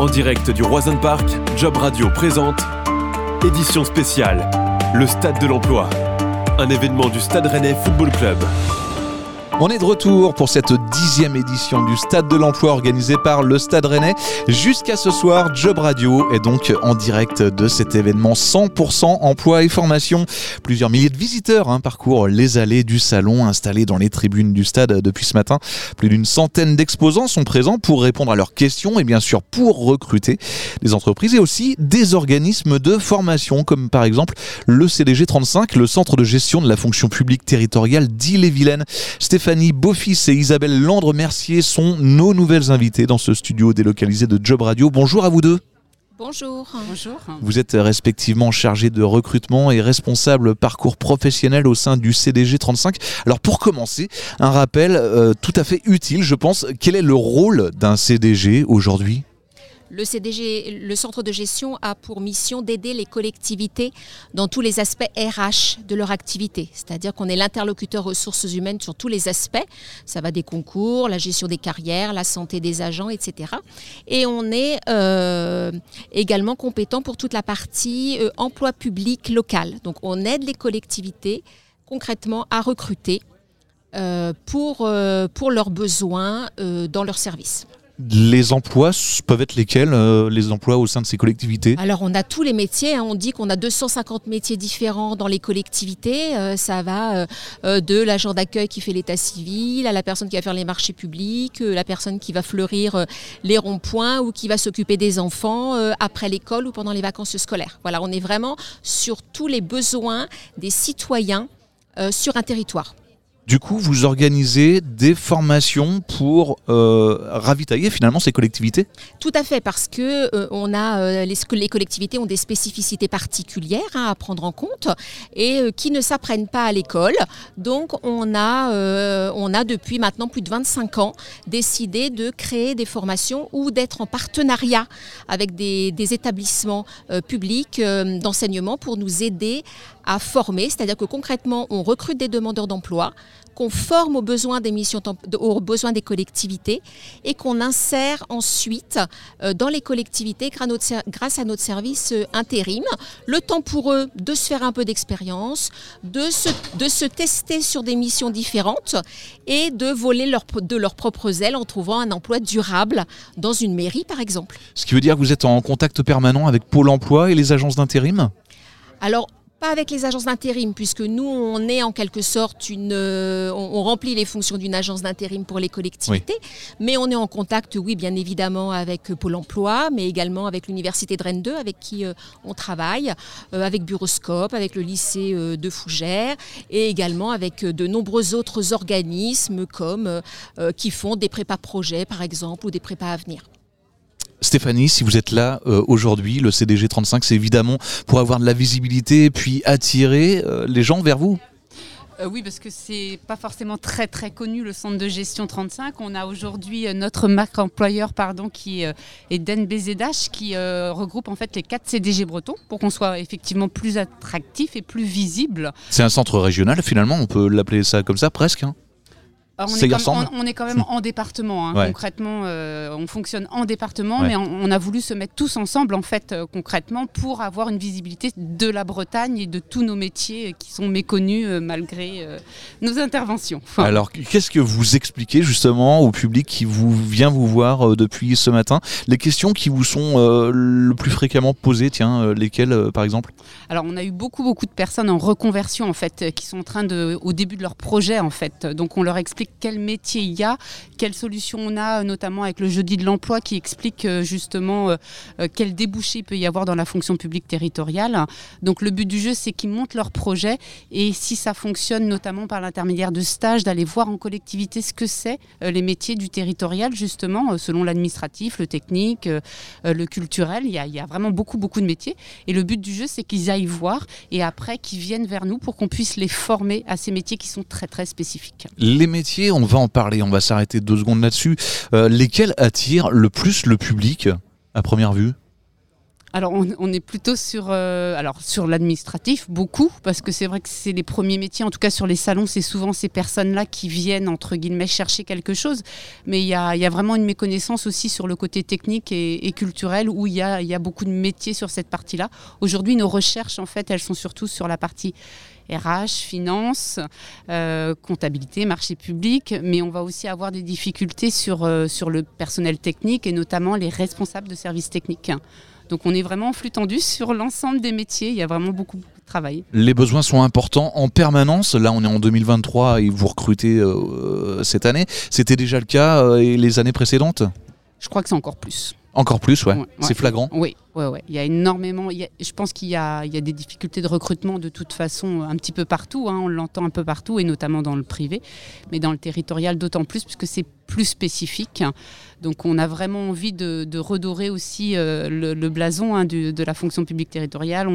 En direct du Roison Park, Job Radio présente Édition spéciale, le Stade de l'Emploi. Un événement du Stade Rennais Football Club. On est de retour pour cette dixième édition du Stade de l'Emploi organisée par le Stade Rennais. Jusqu'à ce soir, Job Radio est donc en direct de cet événement 100% emploi et formation. Plusieurs milliers de visiteurs hein, parcourent les allées du salon installés dans les tribunes du stade depuis ce matin. Plus d'une centaine d'exposants sont présents pour répondre à leurs questions et bien sûr pour recruter des entreprises et aussi des organismes de formation comme par exemple le CDG 35, le centre de gestion de la fonction publique territoriale d'Ille-et-Vilaine. Stéphane Stéphanie Beaufils et Isabelle Landre-Mercier sont nos nouvelles invitées dans ce studio délocalisé de Job Radio. Bonjour à vous deux. Bonjour. Bonjour. Vous êtes respectivement chargé de recrutement et responsable parcours professionnel au sein du CDG 35. Alors pour commencer, un rappel euh, tout à fait utile, je pense. Quel est le rôle d'un CDG aujourd'hui? Le centre de gestion, a pour mission d'aider les collectivités dans tous les aspects RH de leur activité. C'est-à-dire qu'on est l'interlocuteur ressources humaines sur tous les aspects. Ça va des concours, la gestion des carrières, la santé des agents, etc. Et on est euh, également compétent pour toute la partie euh, emploi public local. Donc on aide les collectivités concrètement à recruter euh, pour, pour leurs besoins dans leurs services. Les emplois peuvent être lesquels, euh, les emplois au sein de ces collectivités? Alors on a tous les métiers, hein. on dit qu'on a 250 métiers différents dans les collectivités, euh, ça va euh, de l'agent d'accueil qui fait l'état civil, à la personne qui va faire les marchés publics, la personne qui va fleurir les ronds-points ou qui va s'occuper des enfants après l'école ou pendant les vacances scolaires. Voilà, on est vraiment sur tous les besoins des citoyens sur un territoire. Du coup, vous organisez des formations pour euh, ravitailler finalement ces collectivités? Tout à fait, parce que euh, on a euh, les, collectivités ont des spécificités particulières hein, à prendre en compte et qui ne s'apprennent pas à l'école. Donc, on a, on a depuis maintenant plus de 25 ans décidé de créer des formations ou d'être en partenariat avec des, des établissements publics d'enseignement pour nous aider à former, c'est-à-dire que concrètement, on recrute des demandeurs d'emploi, qu'on forme aux besoins des missions, aux besoins des collectivités et qu'on insère ensuite euh, dans les collectivités grâce à notre service euh, intérim. Le temps pour eux de se faire un peu d'expérience, de se, de se tester sur des missions différentes et de voler leur, de leurs propres ailes en trouvant un emploi durable dans une mairie par exemple. Ce qui veut dire que vous êtes en contact permanent avec Pôle Emploi et les agences d'intérim? Alors, pas avec les agences d'intérim, puisque nous, on est en quelque sorte une. Euh, on, remplit les fonctions d'une agence d'intérim pour les collectivités, mais on est en contact, oui, bien évidemment, avec Pôle emploi, mais également avec l'Université de Rennes 2, avec qui euh, on travaille, euh, avec Bureauscope, avec le lycée de Fougères, et également avec de nombreux autres organismes comme qui font des prépas projets, par exemple, ou des prépas à venir. Stéphanie, si vous êtes là euh, aujourd'hui, le CDG 35, c'est évidemment pour avoir de la visibilité et puis attirer euh, les gens vers vous. Euh, oui, parce que c'est pas forcément très très connu le centre de gestion 35. On a aujourd'hui notre marque employeur pardon qui est DNBZH qui regroupe en fait les quatre CDG bretons pour qu'on soit effectivement plus attractif et plus visible. C'est un centre régional finalement, on peut l'appeler ça comme ça presque. Hein on, est on, est quand même en département. Hein. Concrètement, euh, on fonctionne en département, mais on, a voulu se mettre tous ensemble, en fait, euh, concrètement, pour avoir une visibilité de la Bretagne et de tous nos métiers qui sont méconnus euh, malgré nos interventions. Alors, qu'est-ce que vous expliquez justement au public qui vous vient vous voir depuis ce matin? Les questions qui vous sont le plus fréquemment posées, tiens, lesquelles par exemple? Alors, on a eu beaucoup, beaucoup de personnes en reconversion, en fait, qui sont en train de, au début de leur projet, en fait. Donc, on leur explique quel métier il y a, quelles solutions on a, notamment avec le jeudi de l'emploi qui explique euh, justement euh, euh, quel débouché il peut y avoir dans la fonction publique territoriale. Donc le but du jeu, c'est qu'ils montent leur projet et si ça fonctionne notamment par l'intermédiaire de stages, d'aller voir en collectivité ce que c'est les métiers du territorial justement, selon l'administratif, le technique, le culturel. Il y, a, il y, a, vraiment beaucoup, beaucoup de métiers. Et le but du jeu, c'est qu'ils aillent voir et après qu'ils viennent vers nous pour qu'on puisse les former à ces métiers qui sont très, très spécifiques. Les métiers on va en parler, on va s'arrêter deux secondes là-dessus. Euh, lesquels attirent le plus le public à première vue? Alors on, est plutôt sur, euh, alors sur l'administratif, beaucoup, parce que c'est vrai que c'est les premiers métiers, en tout cas sur les salons, c'est souvent ces personnes-là qui viennent, entre guillemets, chercher quelque chose. Mais il y a, vraiment une méconnaissance aussi sur le côté technique et, culturel, où il y, a, beaucoup de métiers sur cette partie-là. Aujourd'hui, nos recherches, en fait, elles sont surtout sur la partie RH, finance, euh, comptabilité, marché public, mais on va aussi avoir des difficultés sur, euh, sur le personnel technique et notamment les responsables de services techniques. Donc on est vraiment en flux tendu sur l'ensemble des métiers. Il y a vraiment beaucoup de travail. Les besoins sont importants en permanence. Là, on est en 2023 et vous recrutez euh, cette année. C'était déjà le cas euh, les années précédentes? Je crois que c'est encore plus. Encore plus, ouais. C'est flagrant. Oui, ouais, ouais. Il y a énormément. je pense qu'il y a, des difficultés de recrutement de toute façon un petit peu partout. Hein. on l'entend un peu partout et notamment dans le privé, mais dans le territorial d'autant plus puisque c'est plus spécifique. Donc on a vraiment envie de, redorer aussi euh, le, blason hein, de la fonction publique territoriale.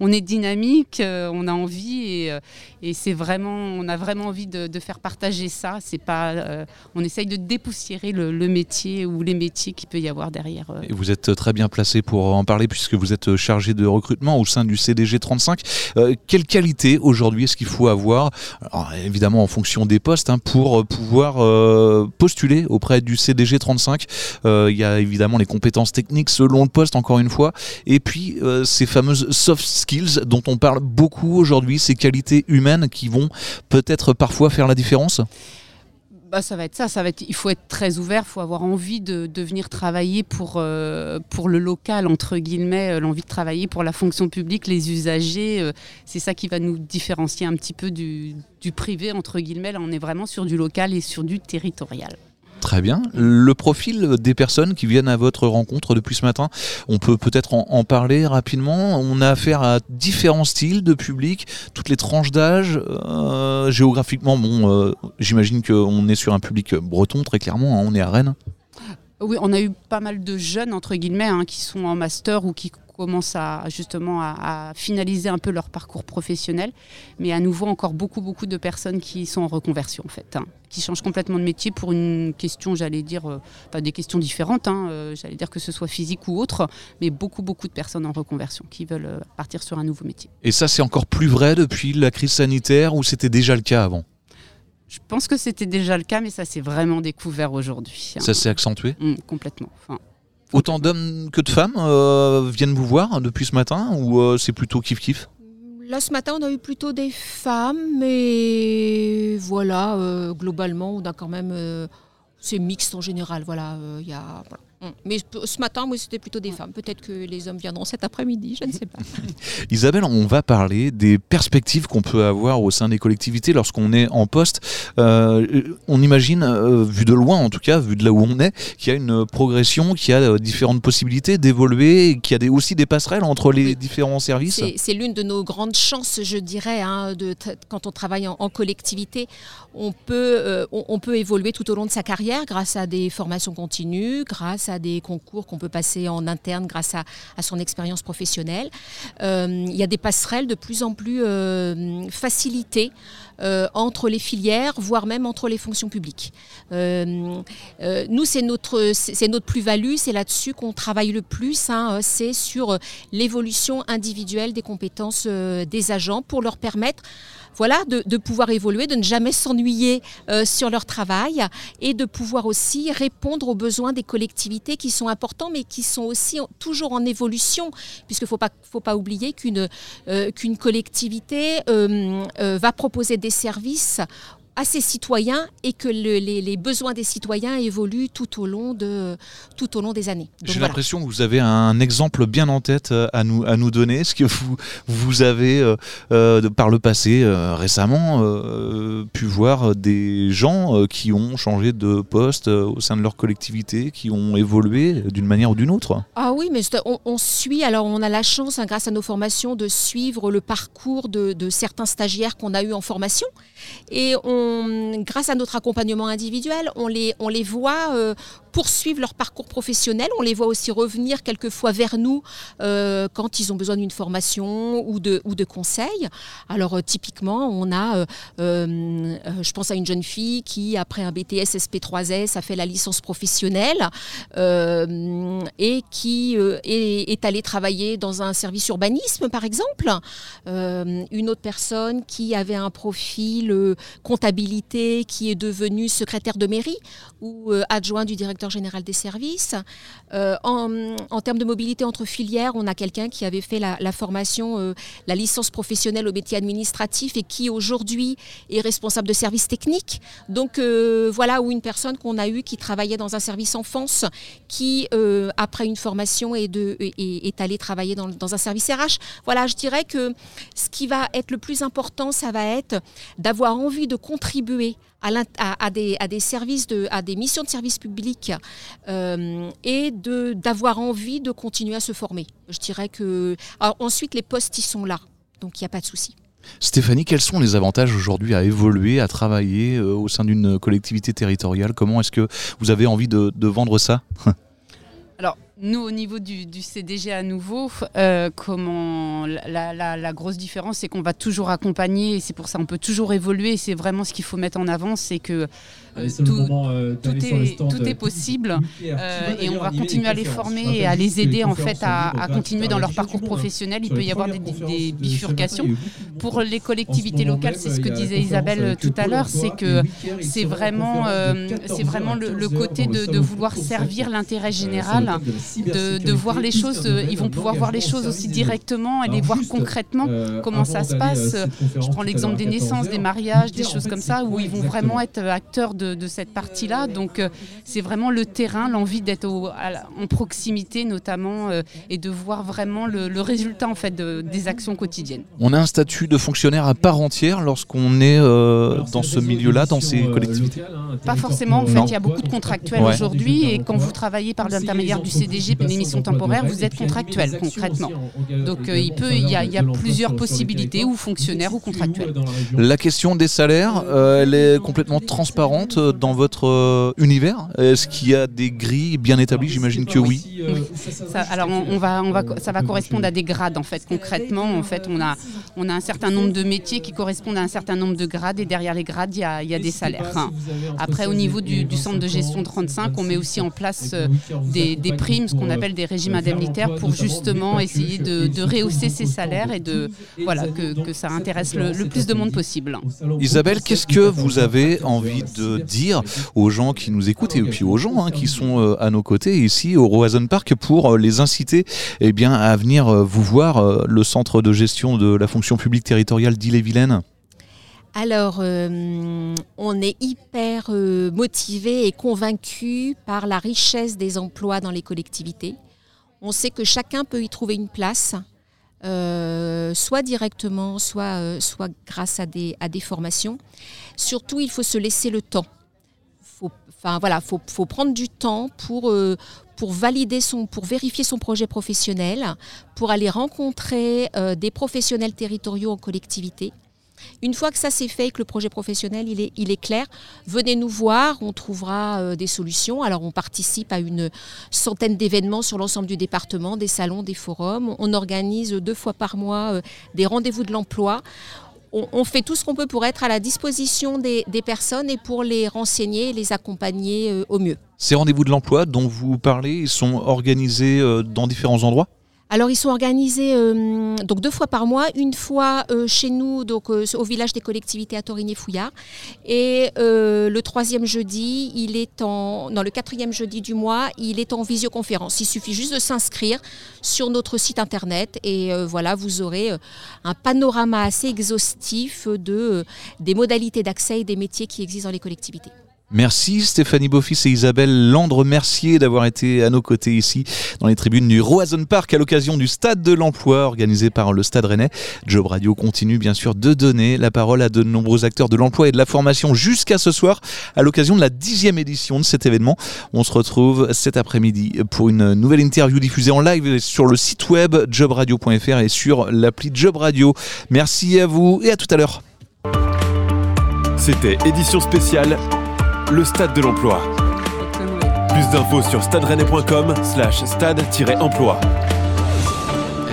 On, est dynamique, euh, on a envie euh, et, c'est vraiment, on a vraiment envie de, faire partager ça. C'est pas, on essaye de dépoussiérer le, métier ou les métiers qu'il peut y avoir derrière. Et vous êtes très bien placé pour en parler puisque vous êtes chargé de recrutement au sein du CDG 35. quelle qualité aujourd'hui est-ce qu'il faut avoir Évidemment en fonction des postes hein, pour pouvoir postuler auprès du CDG 35 euh, il y a évidemment les compétences techniques selon le poste, encore une fois. Et puis euh, ces fameuses soft skills dont on parle beaucoup aujourd'hui, ces qualités humaines qui vont peut-être parfois faire la différence? Bah, ça va être ça, il faut être très ouvert, il faut avoir envie de, venir travailler pour, euh, pour le local, entre guillemets, l'envie de travailler pour la fonction publique, les usagers. c'est ça qui va nous différencier un petit peu du, du privé, entre guillemets. Là, on est vraiment sur du local et sur du territorial. Très bien. Le profil des personnes qui viennent à votre rencontre depuis ce matin, on peut peut-être en, parler rapidement. On a affaire à différents styles de public, toutes les tranches d'âge. Euh, géographiquement, bon, euh, j'imagine qu'on est sur un public breton, très clairement. Hein. on est à Rennes. Oui, on a eu pas mal de jeunes, entre guillemets, hein, qui sont en master ou qui commencent à, justement à, finaliser un peu leur parcours professionnel. Mais à nouveau, encore beaucoup, beaucoup de personnes qui sont en reconversion, en fait, hein, qui changent complètement de métier pour une question, j'allais dire, euh, pas des questions différentes, hein, euh, j'allais dire que ce soit physique ou autre, mais beaucoup, beaucoup de personnes en reconversion qui veulent euh, partir sur un nouveau métier. Et ça, c'est encore plus vrai depuis la crise sanitaire ou c'était déjà le cas avant? Je pense que c'était déjà le cas, mais ça s'est vraiment découvert aujourd'hui. Hein. Ça s'est accentué? Mmh, Complètement. Autant d'hommes que de femmes euh, viennent vous voir depuis ce matin ou euh, c'est plutôt kiff-kiff? Là, ce matin, on a eu plutôt des femmes, mais voilà, euh, globalement, on a quand même. c'est mixte en général, voilà. Mm. Mais ce matin, moi, c'était plutôt des femmes. Peut-être que les hommes viendront cet après-midi, je ne sais pas. Isabelle, on va parler des perspectives qu'on peut avoir au sein des collectivités lorsqu'on est en poste. Euh, on imagine, euh, vu de loin en tout cas, vu de là où on est, qu'il y a une progression, qu'il y a euh, différentes possibilités d'évoluer, qu'il y a des, aussi des passerelles entre les différents services. C'est l'une de nos grandes chances, je dirais, hein, de quand on travaille en, collectivité. On peut, on peut évoluer tout au long de sa carrière grâce à des formations continues, grâce à des concours qu'on peut passer en interne grâce à, son expérience professionnelle. Euh, il y a des passerelles de plus en plus euh, facilitées euh, entre les filières, voire même entre les fonctions publiques. nous, c'est notre, c'est notre plus-value, c'est là-dessus qu'on travaille le plus, hein, c'est sur l'évolution individuelle des compétences des agents pour leur permettre voilà, de, pouvoir évoluer, de ne jamais s'ennuyer euh, sur leur travail et de pouvoir aussi répondre aux besoins des collectivités qui sont importants mais qui sont aussi toujours en évolution. Puisqu'il ne faut pas, oublier qu'une euh, collectivité euh, va proposer des services à ses citoyens et que les, besoins des citoyens évoluent tout au long, de, tout au long des années. J'ai l'impression que vous avez un exemple bien en tête euh, à nous, à nous donner. Est-ce que vous, vous avez, euh, euh, par le passé, récemment, pu voir des gens qui ont changé de poste au sein de leur collectivité, qui ont évolué d'une manière ou d'une autre? Ah oui, mais on, suit, alors on a la chance, hein, grâce à nos formations, de suivre le parcours de, de certains stagiaires qu'on a eu en formation. Et on grâce à notre accompagnement individuel, on les, voit euh, poursuivent leur parcours professionnel. On les voit aussi revenir quelquefois vers nous quand ils ont besoin d'une formation ou de, conseils. Alors typiquement, on a, je pense à une jeune fille qui, après un BTS SP3S, a fait la licence professionnelle et qui est, allée travailler dans un service urbanisme, par exemple. une autre personne qui avait un profil euh, comptabilité, qui est devenu secrétaire de mairie ou euh, adjoint du directeur général des services. Euh, en, termes de mobilité entre filières, on a quelqu'un qui avait fait la, formation, la licence professionnelle au métier administratif et qui aujourd'hui est responsable de services techniques. Donc voilà, ou une personne qu'on a eue qui travaillait dans un service enfance, qui après une formation est, de, est, allé travailler dans, dans un service RH. Voilà, je dirais que ce qui va être le plus important, ça va être d'avoir envie de contribuer à, des, services, de, à des missions de service public euh, et d'avoir envie de continuer à se former. Je dirais que. ensuite, les postes, ils sont là. Donc, il n'y a pas de souci. Stéphanie, quels sont les avantages aujourd'hui à évoluer, à travailler euh, au sein d'une collectivité territoriale? Comment est-ce que vous avez envie de, de vendre ça? Alors, nous, au niveau du, CDG à nouveau, euh, comment la, grosse différence, c'est qu'on va toujours accompagner, et c'est pour ça qu'on peut toujours évoluer. C'est vraiment ce qu'il faut mettre en avant, c'est que euh, euh, tout, est, tout est possible, et on va continuer à les former et à les aider en fait à, continuer dans leur parcours professionnel. Il peut y avoir des, bifurcations. Pour les collectivités locales, c'est ce que disait Isabelle tout à l'heure, c'est que c'est vraiment, c'est vraiment le, côté de vouloir servir l'intérêt général de, voir les choses, ils vont pouvoir voir les choses aussi directement et les voir concrètement euh, comment ça se passe. Je prends l'exemple des naissances, des mariages, des choses comme ça, où ils vont vraiment être acteurs de, cette partie-là. Donc euh, c'est vraiment le terrain, l'envie d'être en proximité notamment euh, et de voir vraiment le, résultat en fait des actions quotidiennes. On a un statut de fonctionnaire à part entière lorsqu'on est dans ce milieu-là, dans ces collectivités hein, Pas forcément. En fait, il y a beaucoup de contractuels aujourd'hui et quand vous travaillez par l'intermédiaire du CD une émission temporaire, vous êtes contractuel concrètement. Donc euh, il peut, il y, a, plusieurs possibilités, ou fonctionnaires ou contractuels. La question des salaires, euh, elle est complètement transparente dans votre euh, univers. Est-ce qu'il y a des grilles bien établies? J'imagine que oui. alors on, va, on va, ça va correspondre à des grades en fait. Concrètement, en fait, on a, on a un certain nombre de métiers qui correspondent à un certain nombre de grades et derrière les grades, il y a, il y a des salaires. Après, au niveau du, centre de gestion 35, on met aussi en place des, des primes qu'on appelle des régimes indemnitaires pour justement essayer de, rehausser ces salaires et de voilà que, ça intéresse le, plus de monde possible. Isabelle, qu'est-ce que vous avez envie de dire aux gens qui nous écoutent et puis aux gens hein, qui sont euh, à nos côtés ici au Roison Park pour euh, les inciter eh bien, à venir euh, vous voir le centre de gestion de la fonction publique territoriale d'Ille-et-Vilaine alors, euh, on est hyper euh, motivé et convaincu par la richesse des emplois dans les collectivités. On sait que chacun peut y trouver une place, euh, soit directement, soit, grâce à des, formations. Surtout, il faut se laisser le temps. Faut, enfin voilà, faut, prendre du temps pour, pour valider son, pour vérifier son projet professionnel, pour aller rencontrer des professionnels territoriaux en collectivité une fois que ça c'est fait et que le projet professionnel est, clair, venez nous voir, on trouvera euh, des solutions. Alors on participe à une centaine d'événements sur l'ensemble du département, des salons, des forums. On organise deux fois par mois euh, des rendez-vous de l'emploi. On, fait tout ce qu'on peut pour être à la disposition des, personnes et pour les renseigner et les accompagner euh, au mieux. Ces rendez-vous de l'emploi dont vous parlez, sont organisés dans différents endroits? Alors ils sont organisés euh, donc deux fois par mois, une fois euh, chez nous donc euh, au village des collectivités à Torigny-Fouillard et le troisième jeudi, il est en dans le quatrième jeudi du mois, il est en visioconférence. Il suffit juste de s'inscrire sur notre site internet et voilà vous aurez un panorama assez exhaustif de des modalités d'accès et des métiers qui existent dans les collectivités. Merci Stéphanie Beaufils et Isabelle Landre-Mercier d'avoir été à nos côtés ici dans les tribunes du Roison Park à l'occasion du Stade de l'Emploi organisé par le Stade Rennais. Job Radio continue bien sûr de donner la parole à de nombreux acteurs de l'emploi et de la formation jusqu'à ce soir à l'occasion de la dixième édition de cet événement. On se retrouve cet après-midi pour une nouvelle interview diffusée en live sur le site web jobradio.fr et sur l'appli Job Radio. Merci à vous et à tout à l'heure. C'était édition spéciale le stade de l'emploi. Plus d'infos sur stade slash stade-emploi.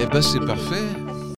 Eh ben c'est parfait.